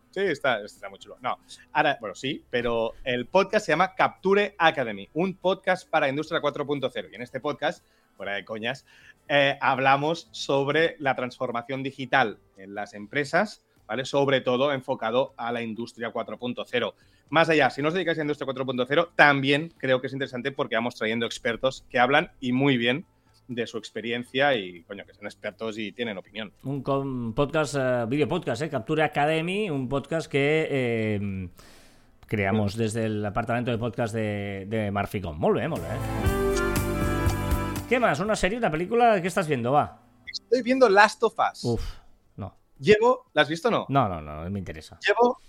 Sí, está, está muy chulo. No, ahora, bueno, sí, pero el podcast se llama Capture Academy, un podcast para Industria 4.0. Y en este podcast, fuera de coñas, eh, hablamos sobre la transformación digital en las empresas, ¿vale? Sobre todo enfocado a la Industria 4.0. Más allá, si no os dedicáis a Industria 4.0, también creo que es interesante porque vamos trayendo expertos que hablan y muy bien de su experiencia y, coño, que son expertos y tienen opinión. Un con- podcast, eh, video podcast, ¿eh? Capture Academy, un podcast que eh, creamos desde el apartamento de podcast de, de bien, muy bien. ¿Qué más? ¿Una serie, una película? ¿Qué estás viendo? Va. Estoy viendo Last of Us. Uf. Llevo, ¿la has visto o no? No, no, no, no me interesa. Llevo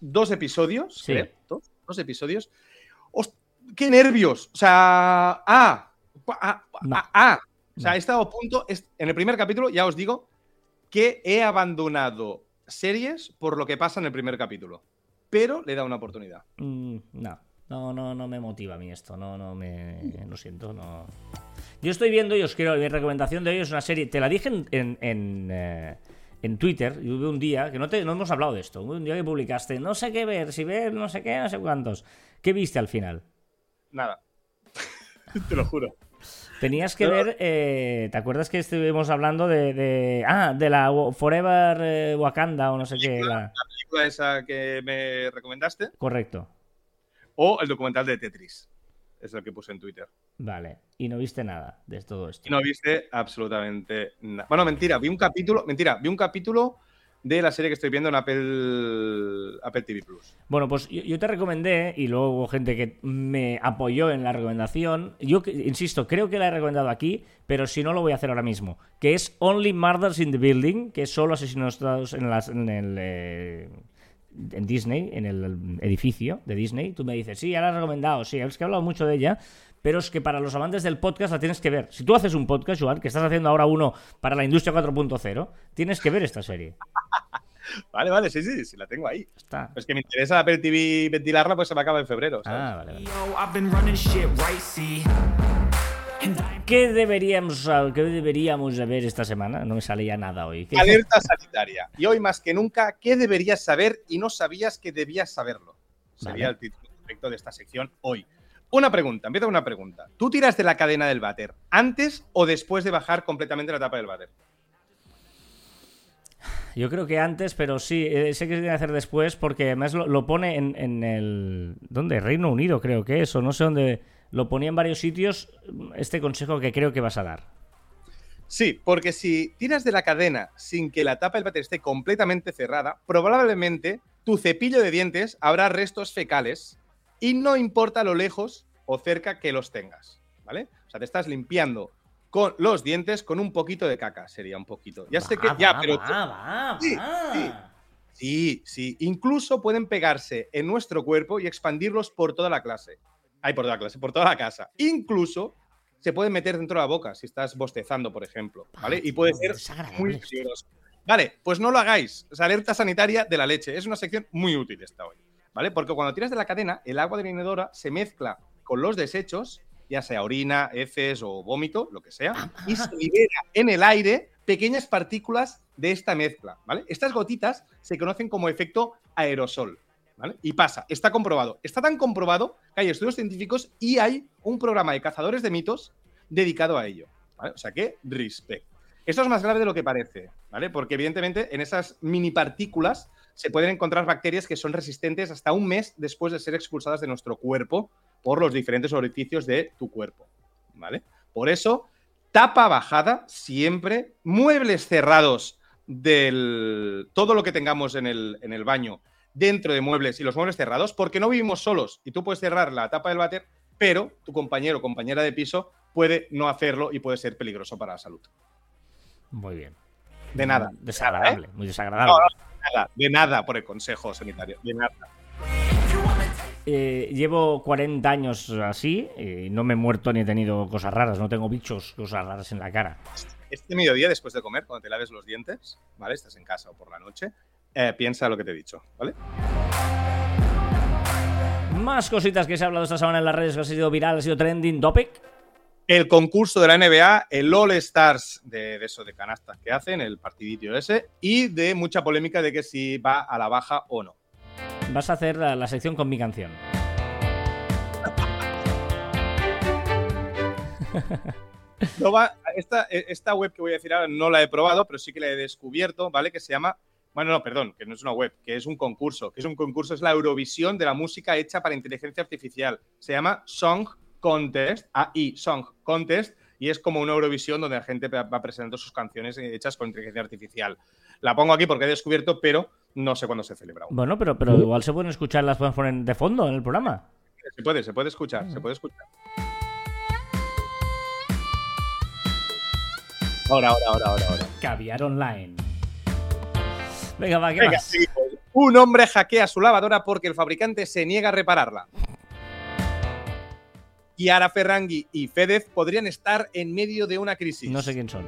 dos episodios, Sí. creo, dos, dos episodios. Hos- ¡Qué nervios! O sea, ah, ah, No. ah. O sea, No. he estado a punto, en el primer capítulo ya os digo que he abandonado series por lo que pasa en el primer capítulo, pero le da una oportunidad. Mm, no, no, no, no me motiva a mí esto. No, no me. Lo siento, no. Yo estoy viendo y os quiero. Mi recomendación de hoy es una serie. Te la dije en, en, en, eh, en Twitter. Y hubo un día que no, te, no hemos hablado de esto. Hubo un día que publicaste. No sé qué ver, si ver, no sé qué, no sé cuántos. ¿Qué viste al final? Nada. Te lo juro. Tenías que ver. eh, ¿Te acuerdas que estuvimos hablando de. de- ah, de la Forever eh, Wakanda o no sé qué? la- La película esa que me recomendaste Correcto. o el documental de Tetris. Es lo que puse en Twitter. Vale. Y no viste nada de todo esto. Y no viste absolutamente nada. Bueno, mentira, vi un capítulo, mentira, vi un capítulo de la serie que estoy viendo en Apple, Apple TV Plus. Bueno, pues yo, yo te recomendé, y luego hubo gente que me apoyó en la recomendación. Yo, insisto, creo que la he recomendado aquí, pero si no lo voy a hacer ahora mismo. Que es Only Murders in the Building, que es solo asesinatos en, las, en el. eh, en Disney, en el edificio de Disney. Tú me dices, sí, ya la he recomendado, sí, es que he hablado mucho de ella. Pero es que para los amantes del podcast la tienes que ver. Si tú haces un podcast, Joan, que estás haciendo ahora uno para la industria 4.0, tienes que ver esta serie. Vale, vale, sí, sí, sí, la tengo ahí. Está. Es que me interesa Apple TV ventilarla, pues se me acaba en febrero. ¿sabes? Ah, vale, vale. ¿Qué deberíamos, ¿qué deberíamos saber esta semana? No me salía nada hoy. ¿Qué- Alerta sanitaria. Y hoy más que nunca, ¿qué deberías saber y no sabías que debías saberlo? Sería Vale. el título correcto de esta sección hoy. Una pregunta, empieza una pregunta. ¿Tú tiras de la cadena del váter antes o después de bajar completamente la tapa del váter? Yo creo que antes, pero sí, eh, sé que se tiene que hacer después porque además lo, lo pone en, en el... ¿Dónde? Reino Unido creo que es, o no sé dónde... Lo ponía en varios sitios este consejo que creo que vas a dar. Sí, porque si tiras de la cadena sin que la tapa del váter esté completamente cerrada, probablemente tu cepillo de dientes habrá restos fecales y no importa lo lejos o cerca que los tengas, ¿vale? O sea, te estás limpiando con los dientes con un poquito de caca, sería un poquito. Ya sé que Va, ya, va, pero va, va, Sí, va. sí. sí, sí, incluso pueden pegarse en nuestro cuerpo y expandirlos por toda la clase. Ay, por toda la clase, por toda la casa. Incluso se pueden meter dentro de la boca si estás bostezando, por ejemplo, ¿vale? Y puede ser muy peligroso. Vale, pues no lo hagáis. Es alerta sanitaria de la leche. Es una sección muy útil esta hoy, ¿vale? Porque cuando tiras de la cadena, el agua de la inodora se mezcla con los desechos, ya sea orina, heces o vómito, lo que sea, y se libera en el aire pequeñas partículas de esta mezcla, ¿vale? Estas gotitas se conocen como efecto aerosol, ¿vale? Y pasa, está comprobado. Está tan comprobado que hay estudios científicos y hay un programa de cazadores de mitos dedicado a ello, ¿vale? O sea que, respect. Esto es más grave de lo que parece, ¿vale? Porque evidentemente en esas mini partículas se pueden encontrar bacterias que son resistentes hasta un mes después de ser expulsadas de nuestro cuerpo por los diferentes orificios de tu cuerpo, ¿vale? Por eso, tapa bajada siempre, muebles cerrados del todo lo que tengamos en el, en el baño dentro de muebles y los muebles cerrados, porque no vivimos solos y tú puedes cerrar la tapa del váter, pero tu compañero o compañera de piso puede no hacerlo y puede ser peligroso para la salud. Muy bien. De nada. Desagradable, muy desagradable. No, no, de nada, de nada por el consejo sanitario, de nada. Eh, llevo 40 años así y no me he muerto ni he tenido cosas raras, no tengo bichos, cosas raras en la cara. Este mediodía, después de comer, cuando te laves los dientes, ¿vale? Estás en casa o por la noche, eh, piensa lo que te he dicho, ¿vale? Más cositas que se ha hablado esta semana en las redes que ha sido viral, ha sido trending topic. El concurso de la NBA, el All Stars de, de eso de canastas que hacen, el partidito ese, y de mucha polémica de que si va a la baja o no. Vas a hacer la, la sección con mi canción. No va, esta, esta web que voy a decir ahora no la he probado, pero sí que la he descubierto, ¿vale? Que se llama. Bueno, no, perdón, que no es una web, que es un concurso. Que es un concurso, es la Eurovisión de la música hecha para inteligencia artificial. Se llama Song Contest, AI, Song Contest, y es como una Eurovisión donde la gente va presentando sus canciones hechas con inteligencia artificial. La pongo aquí porque he descubierto, pero no sé cuándo se celebra. aún. Bueno, pero, pero igual se pueden escuchar, las podemos poner de fondo en el programa. Se puede, se puede escuchar, se puede escuchar. Ahora, ahora, ahora, ahora, ahora. Caviar online. Venga, va, ¿qué Venga, más? Un hombre hackea su lavadora porque el fabricante se niega a repararla. Chiara Ferrangui y Fedez podrían estar en medio de una crisis. No sé quién son.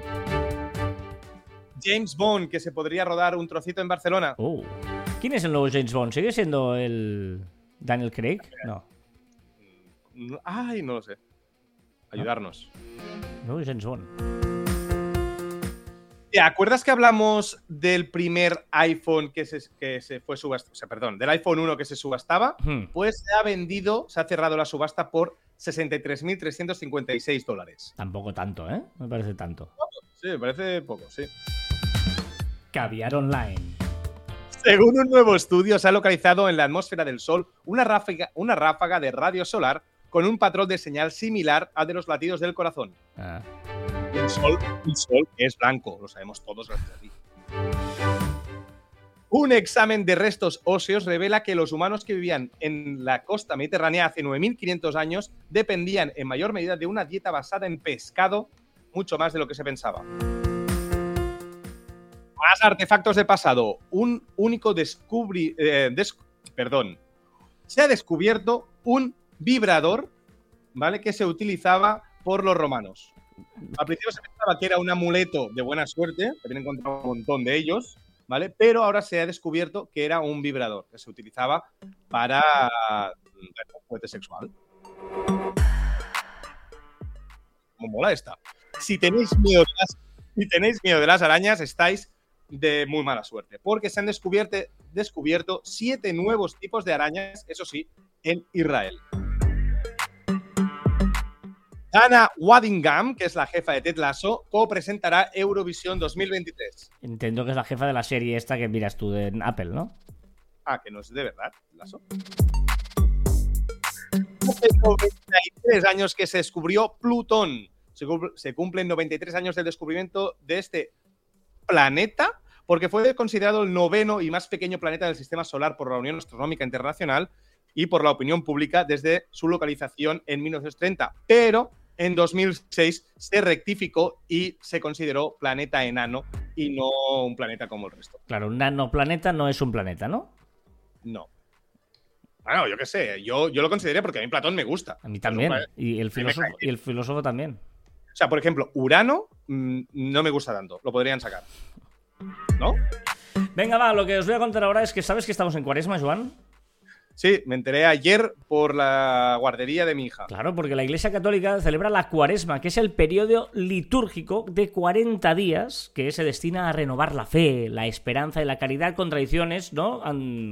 James Bond, que se podría rodar un trocito en Barcelona. Oh. ¿Quién es el nuevo James Bond? ¿Sigue siendo el Daniel Craig? No. No- Ay, no lo sé. Ayudarnos. Nuevo James Bond. ¿Te acuerdas que hablamos del primer iPhone que se, que se fue subastado? O sea, perdón, del iPhone 1 que se subastaba. Hmm. Pues se ha vendido, se ha cerrado la subasta por 63.356 dólares. Tampoco tanto, ¿eh? Me parece tanto. Sí, me parece poco, sí. Caviar online. Según un nuevo estudio, se ha localizado en la atmósfera del Sol una ráfaga, una ráfaga de radio solar con un patrón de señal similar al de los latidos del corazón. Ah. Un sol, es blanco, lo sabemos todos. Un examen de restos óseos revela que los humanos que vivían en la costa mediterránea hace 9.500 años dependían en mayor medida de una dieta basada en pescado, mucho más de lo que se pensaba. Más artefactos del pasado. Un único descubri... eh, perdón. Se ha descubierto un vibrador, ¿vale? Que se utilizaba por los romanos. Al principio se pensaba que era un amuleto de buena suerte, que habían encontrado un montón de ellos, ¿vale? Pero ahora se ha descubierto que era un vibrador, que se utilizaba para bueno, juguete sexual. como mola esta. Si tenéis miedo de las, arañas, estáis de muy mala suerte, porque se han descubierto siete nuevos tipos de arañas, eso sí, en Israel. Dana Waddingham, que es la jefa de Ted Lasso, co-presentará Eurovisión 2023. Entiendo que es la jefa de la serie esta que miras tú en Apple, ¿no? Ah, que no es de verdad, Lasso. Hace 93 años que se descubrió Plutón. Se, cum- se cumplen 93 años del descubrimiento de este planeta, porque fue considerado el noveno y más pequeño planeta del sistema solar por la Unión Astronómica Internacional y por la opinión pública desde su localización en 1930. Pero en 2006 se rectificó y se consideró planeta enano y no un planeta como el resto. Claro, un nanoplaneta no es un planeta, ¿no? No. Bueno, yo qué sé, yo, yo lo consideré porque a mí Platón me gusta. A mí también. Y el filósofo, cae y el filósofo también. O sea, por ejemplo, Urano mm, no me gusta tanto, lo podrían sacar. ¿No? Venga, va, lo que os voy a contar ahora es que sabes que estamos en cuaresma, Joan. Sí, me enteré ayer por la guardería de mi hija. Claro, porque la Iglesia Católica celebra la cuaresma, que es el periodo litúrgico de 40 días que se destina a renovar la fe, la esperanza y la caridad con tradiciones ¿no?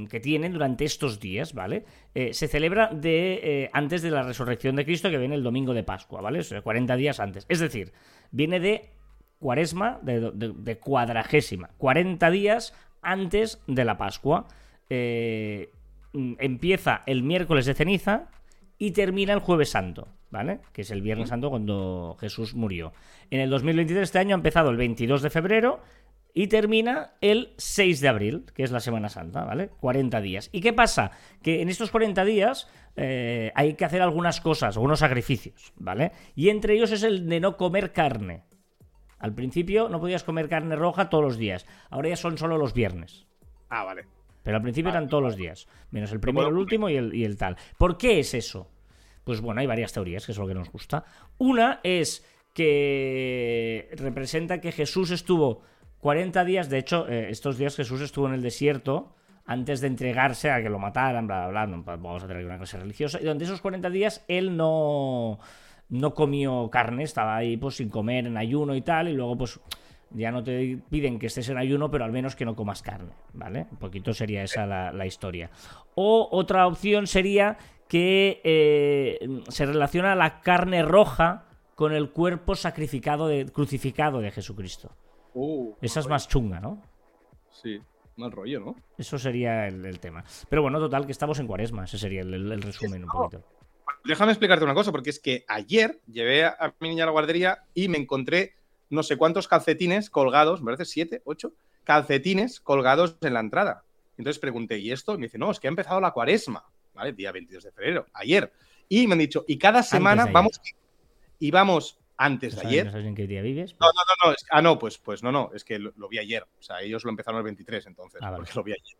Que tienen durante estos días, ¿vale? Eh, se celebra de, eh, antes de la resurrección de Cristo, que viene el domingo de Pascua, ¿vale? O sea, 40 días antes. Es decir, viene de cuaresma, de, de- cuadragésima, 40 días antes de la Pascua. Eh, empieza el miércoles de ceniza y termina el jueves santo, ¿vale? Que es el viernes santo cuando Jesús murió. En el 2023, este año, ha empezado el 22 de febrero y termina el 6 de abril, que es la Semana Santa, ¿vale? 40 días. ¿Y qué pasa? Que en estos 40 días eh, hay que hacer algunas cosas, algunos sacrificios, ¿vale? Y entre ellos es el de no comer carne. Al principio no podías comer carne roja todos los días, ahora ya son solo los viernes. Ah, vale. Pero al principio eran todos los días, menos el primero, el último y el, y el tal. ¿Por qué es eso? Pues bueno, hay varias teorías, que es lo que nos gusta. Una es que representa que Jesús estuvo 40 días, de hecho, eh, estos días Jesús estuvo en el desierto antes de entregarse a que lo mataran, bla, bla, bla, no vamos a tener una clase religiosa, y durante esos 40 días él no, no comió carne, estaba ahí pues sin comer, en ayuno y tal, y luego pues ya no te piden que estés en ayuno, pero al menos que no comas carne, ¿vale? Un poquito sería esa la, la historia. O otra opción sería que eh, se relaciona la carne roja con el cuerpo sacrificado, de, crucificado de Jesucristo. Uh, Esa es más chunga, ¿no? Sí, mal rollo, ¿no? Eso sería el, el tema. Pero bueno, total, que estamos en cuaresma. Ese sería el, el- el resumen un poquito. Déjame explicarte una cosa, porque es que ayer llevé a, a mi niña a la guardería y me encontré no sé cuántos calcetines colgados, me parece siete, ocho, calcetines colgados en la entrada. Entonces pregunté, ¿y esto? Y me dice, no, es que ha empezado la cuaresma, ¿vale? Día 22 de febrero, ayer. Y me han dicho, y cada semana vamos, y vamos antes ¿No de sabes, ayer. no sabes en qué día vives? No, no, no, no. es- ah, no, pues, pues no, no. Es que lo, lo vi ayer. O sea, ellos lo empezaron el 23, entonces, Ah, vale. porque lo vi ayer.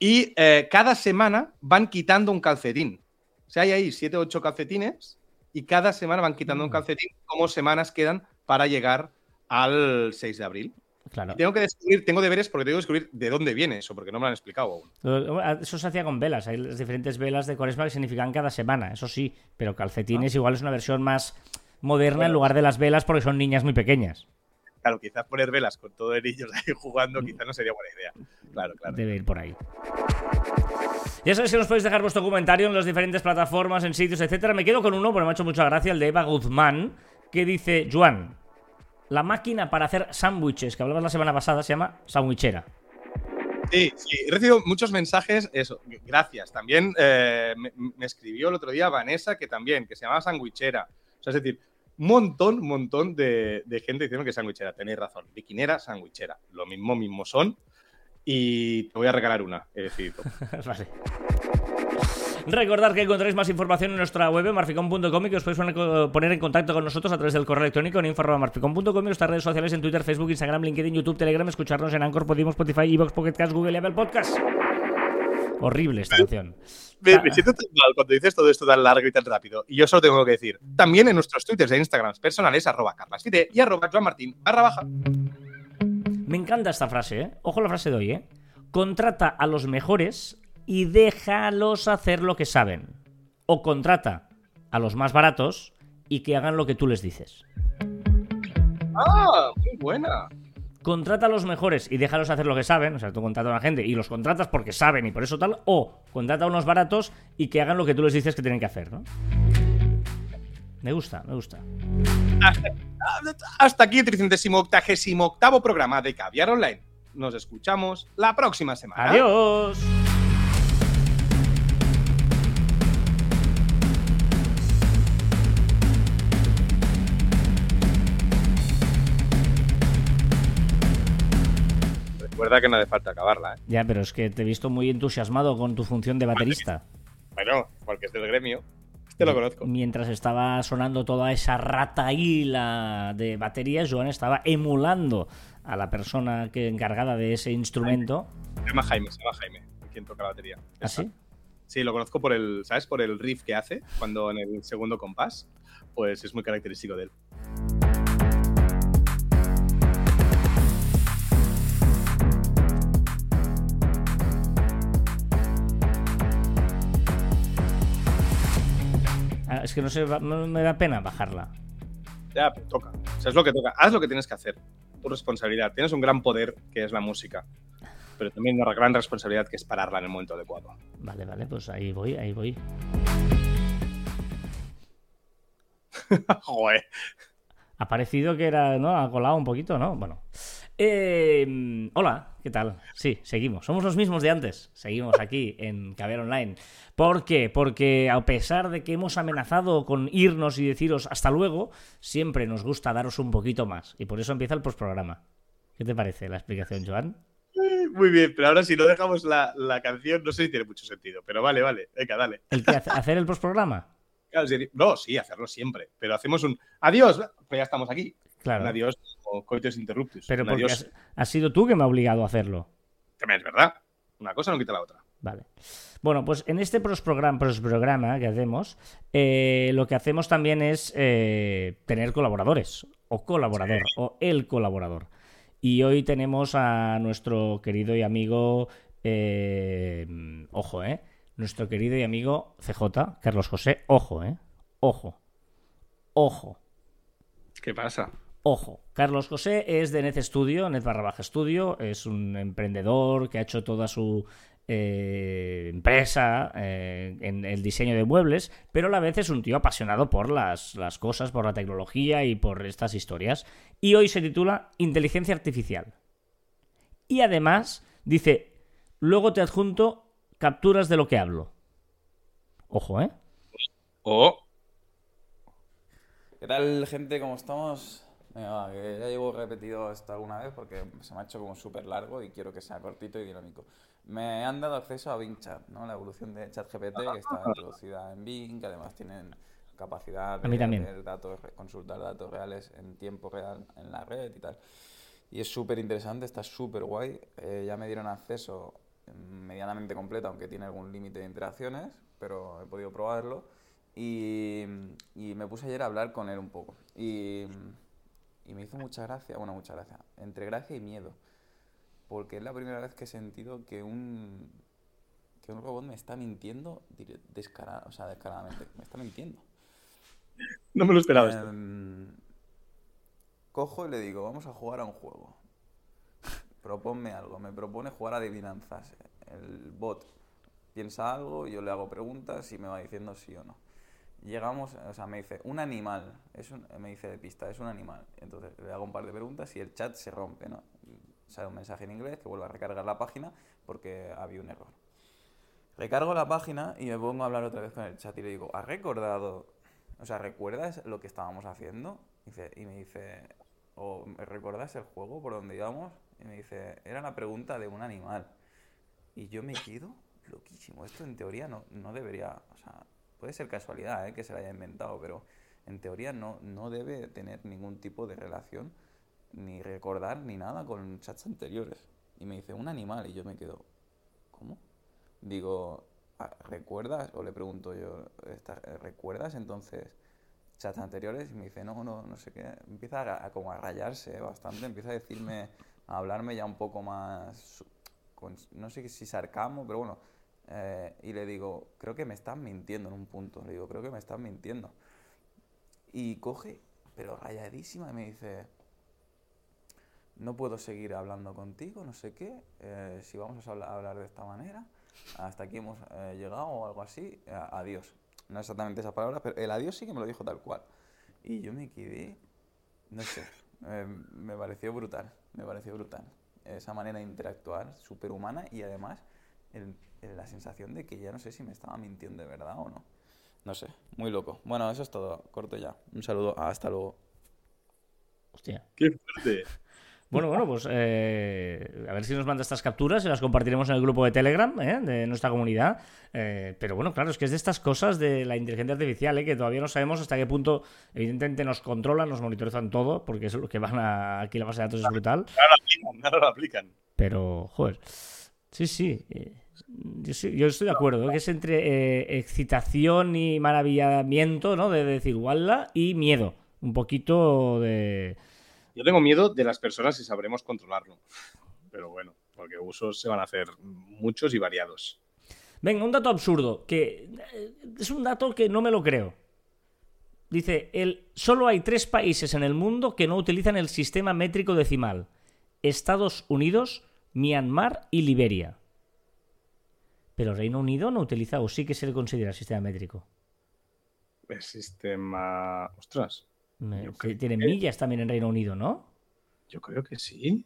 Y eh, cada semana van quitando un calcetín. O sea, hay ahí 7 o 8 calcetines y cada semana van quitando un Mm. calcetín. ¿Cómo semanas quedan para llegar al 6 de abril? Claro. Y tengo que descubrir, tengo deberes porque tengo que descubrir de dónde viene eso, porque no me lo han explicado aún. Eso se hacía con velas. Hay las diferentes velas de cuaresma que significan cada semana, eso sí. Pero calcetines igual es una versión más moderna en lugar de las velas porque son niñas muy pequeñas. Claro, quizás poner velas con todo el niños ahí jugando, quizás no sería buena idea. Claro, claro. Debe ir por ahí. Ya sabéis que nos podéis dejar vuestro comentario en las diferentes plataformas, en sitios, etcétera. Me quedo con uno, porque me ha hecho mucha gracia, el de Eva Guzmán, que dice: Juan, la máquina para hacer sándwiches que hablabas la semana pasada se llama sandwichera. Sí, sí, he recibido muchos mensajes, eso, gracias. También eh, me, me escribió el otro día Vanessa, que también, que se llamaba sandwichera. O sea, es decir, montón, montón de, de gente diciendo que sandwichera. Tenéis razón, biquinera, sandwichera. Lo mismo, mismo son. Y te voy a regalar una, he decidido. vale. Recordad que encontráis más información en nuestra web, marficom.com, y que os podéis poner, en contacto con nosotros a través del correo electrónico en info.marficom.com y nuestras redes sociales en Twitter, Facebook, Instagram, LinkedIn, YouTube, Telegram, escucharnos en Anchor, Podimo, Spotify, Evox, Pocket Cast, Google y Apple Podcast. Horrible esta canción. Me, me siento tan mal cuando dices todo esto tan largo y tan rápido. Y yo solo tengo que decir, también en nuestros twitters e instagrams personales, arroba carlasfite y arroba joanmartin barra baja. Me encanta esta frase, ¿eh? Ojo la frase de hoy, ¿eh? Contrata a los mejores y déjalos hacer lo que saben. O contrata a los más baratos y que hagan lo que tú les dices. Ah, muy buena. Contrata a los mejores y déjalos hacer lo que saben. O sea, tú contratas a la gente y los contratas porque saben y por eso tal. O contrata a unos baratos y que hagan lo que tú les dices que tienen que hacer, ¿no? Me gusta, me gusta. Hasta aquí el 388 programa de Caviar Online. Nos escuchamos la próxima semana. Adiós. Recuerda que no hace falta acabarla, ¿eh? Ya, pero es que te he visto muy entusiasmado con tu función de baterista. Bueno, porque es del gremio. Este lo conozco. Mientras estaba sonando toda esa rata hila de baterías, Joan estaba emulando a la persona que encargada de ese instrumento. Se llama Jaime, se llama Jaime, quien toca la batería. ¿Ah, sí? Sí, lo conozco por el, ¿sabes? Por el riff que hace cuando en el segundo compás. Pues es muy característico de él. Es que no, sé, me da pena bajarla. Ya, pero toca. O sea, es lo que toca. Haz lo que tienes que hacer. Tu responsabilidad. Tienes un gran poder que es la música. Pero también una gran responsabilidad que es pararla en el momento adecuado. Vale, vale, pues ahí voy, ahí voy. Joder. Ha parecido que era, ¿no? Ha colado un poquito, ¿no? Bueno. Eh, hola, ¿qué tal? Sí, seguimos. Somos los mismos de antes. Seguimos aquí en Caber Online. ¿Por qué? Porque a pesar de que hemos amenazado con irnos y deciros hasta luego, siempre nos gusta daros un poquito más. Y por eso empieza el postprograma. ¿Qué te parece la explicación, Joan? Muy bien, pero ahora si no dejamos la, la canción, no sé si tiene mucho sentido. Pero vale, vale. Venga, dale. ¿El que hace- hacer el postprograma? Claro, no, sí, hacerlo siempre. Pero hacemos un adiós. Pues ya estamos aquí. Claro. Un adiós o coitus interruptus. Pero porque adiós. has, has sido tú que me ha obligado a hacerlo. También es verdad. Una cosa no quita la otra. Vale. Bueno, pues en este prosprograma, prosprograma que hacemos, eh, lo que hacemos también es eh, tener colaboradores, o colaborador, o el colaborador. Y hoy tenemos a nuestro querido y amigo, eh, ojo, ¿eh? Nuestro querido y amigo CJ, Carlos José, ojo, ¿eh? Ojo, ojo. ¿Qué pasa? Ojo, Carlos José es de Net Studio, Net barra baja Studio, es un emprendedor que ha hecho toda su eh, empresa eh, en el diseño de muebles, pero a la vez es un tío apasionado por las, las cosas, por la tecnología y por estas historias. Y hoy se titula Inteligencia Artificial. Y además dice, luego te adjunto capturas de lo que hablo. Ojo, ¿eh? O ¿Qué tal, gente? ¿Cómo estamos? Venga, va, que ya llevo repetido esto alguna vez porque se me ha hecho como súper largo y quiero que sea cortito y dinámico. Me han dado acceso a Bing Chat, ¿no? La evolución de ChatGPT que está introducida en Bing, que además tienen capacidad de ver datos, consultar datos reales en tiempo real en la red y tal. Y es súper interesante, está súper guay. Eh, ya me dieron acceso medianamente completo, aunque tiene algún límite de interacciones, pero he podido probarlo. Y, y me puse ayer a hablar con él un poco. Y, y me hizo mucha gracia, bueno, mucha gracia, entre gracia y miedo. Porque es la primera vez que he sentido que un, que un robot me está mintiendo o sea, descaradamente. Me está mintiendo. no me lo esperaba esto. Em, cojo y le digo, vamos a jugar a un juego. Proponme algo. Me propone jugar a adivinanzas. El bot piensa algo, yo le hago preguntas y me va diciendo sí o no. Llegamos, o sea, me dice, un animal, es un, me dice de pista, es un animal. Entonces le hago un par de preguntas y el chat se rompe, ¿no? Sale un mensaje en inglés que vuelve a recargar la página porque había un error. Recargo la página y me pongo a hablar otra vez con el chat y le digo, ¿has recordado, o sea, ¿recuerdas lo que estábamos haciendo? Y me dice, ¿o recuerdas el juego por donde íbamos? Y me dice, era la pregunta de un animal. Y yo me quedo loquísimo. Esto en teoría no, no debería, o sea, puede ser casualidad ¿eh? que se lo haya inventado, pero en teoría no, no debe tener ningún tipo de relación, ni recordar, ni nada con chats anteriores. Y me dice, un animal, y yo me quedo, ¿cómo? Digo, "Ah, ¿recuerdas? O le pregunto yo, "¿Esta- ¿recuerdas entonces chats anteriores? Y me dice, no, no, no sé qué. Empieza a, a como a rayarse ¿eh? bastante, empieza a decirme, a hablarme ya un poco más, con- no sé si sarcasmo, pero bueno. Eh, y le digo, creo que me están mintiendo en un punto. Le digo, creo que me están mintiendo. Y coge, pero rayadísima, y me dice, no puedo seguir hablando contigo, no sé qué, eh, si vamos a habla- a hablar de esta manera, hasta aquí hemos eh, llegado o algo así, a- adiós. No exactamente esa palabra, pero el adiós sí que me lo dijo tal cual. Y yo me quedé, no sé, eh, me pareció brutal, me pareció brutal. Esa manera de interactuar, súper humana y además el- la sensación de que ya no sé si me estaba mintiendo de verdad o no. No sé, muy loco. Bueno, eso es todo, corto ya. Un saludo, hasta luego. Hostia. Qué fuerte. Bueno, bueno, pues eh, a ver si nos manda estas capturas y las compartiremos en el grupo de Telegram ¿eh? de nuestra comunidad. Eh, pero bueno, claro, es que es de estas cosas de la inteligencia artificial ¿eh? que todavía no sabemos hasta qué punto, evidentemente, nos controlan, nos monitorizan todo, porque es lo que van a. Aquí la base de datos es brutal. Ahora lo aplican, ahora lo aplican. Pero, joder. Sí, sí. Yo, sí- yo estoy de acuerdo, ¿eh? que es entre eh, excitación y maravillamiento, ¿no? De decir, guala, y miedo. Un poquito de. Yo tengo miedo de las personas y sabremos controlarlo. Pero bueno, porque usos se van a hacer muchos y variados. Venga, un dato absurdo, que eh, es un dato que no me lo creo. Dice, el, solo hay tres países en el mundo que no utilizan el sistema métrico decimal. Estados Unidos, Myanmar y Liberia. Pero Reino Unido no utiliza, o sí que se le considera sistema métrico. El sistema. Ostras, Me- Tienen que- millas también en Reino Unido, ¿no? yo creo que sí.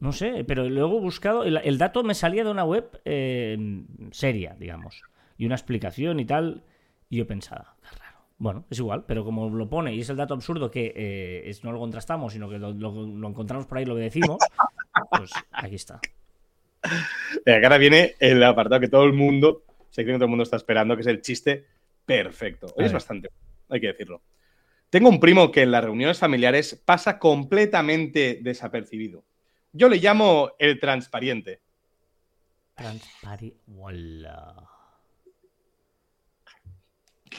No sé, pero luego he buscado, el, el dato me salía de una web eh, seria, digamos, y una explicación y tal, y yo pensaba, qué raro. Bueno, es igual, pero como lo pone y es el dato absurdo que eh, es- no lo contrastamos, sino que lo, lo- lo encontramos por ahí y lo decimos, pues aquí está. Venga, que ahora viene el apartado que todo el mundo, sé que todo el mundo está esperando, que es el chiste perfecto. Hoy es bastante, hay que decirlo. Tengo un primo que en las reuniones familiares pasa completamente desapercibido. Yo le llamo el transparente. Transpari... Wala.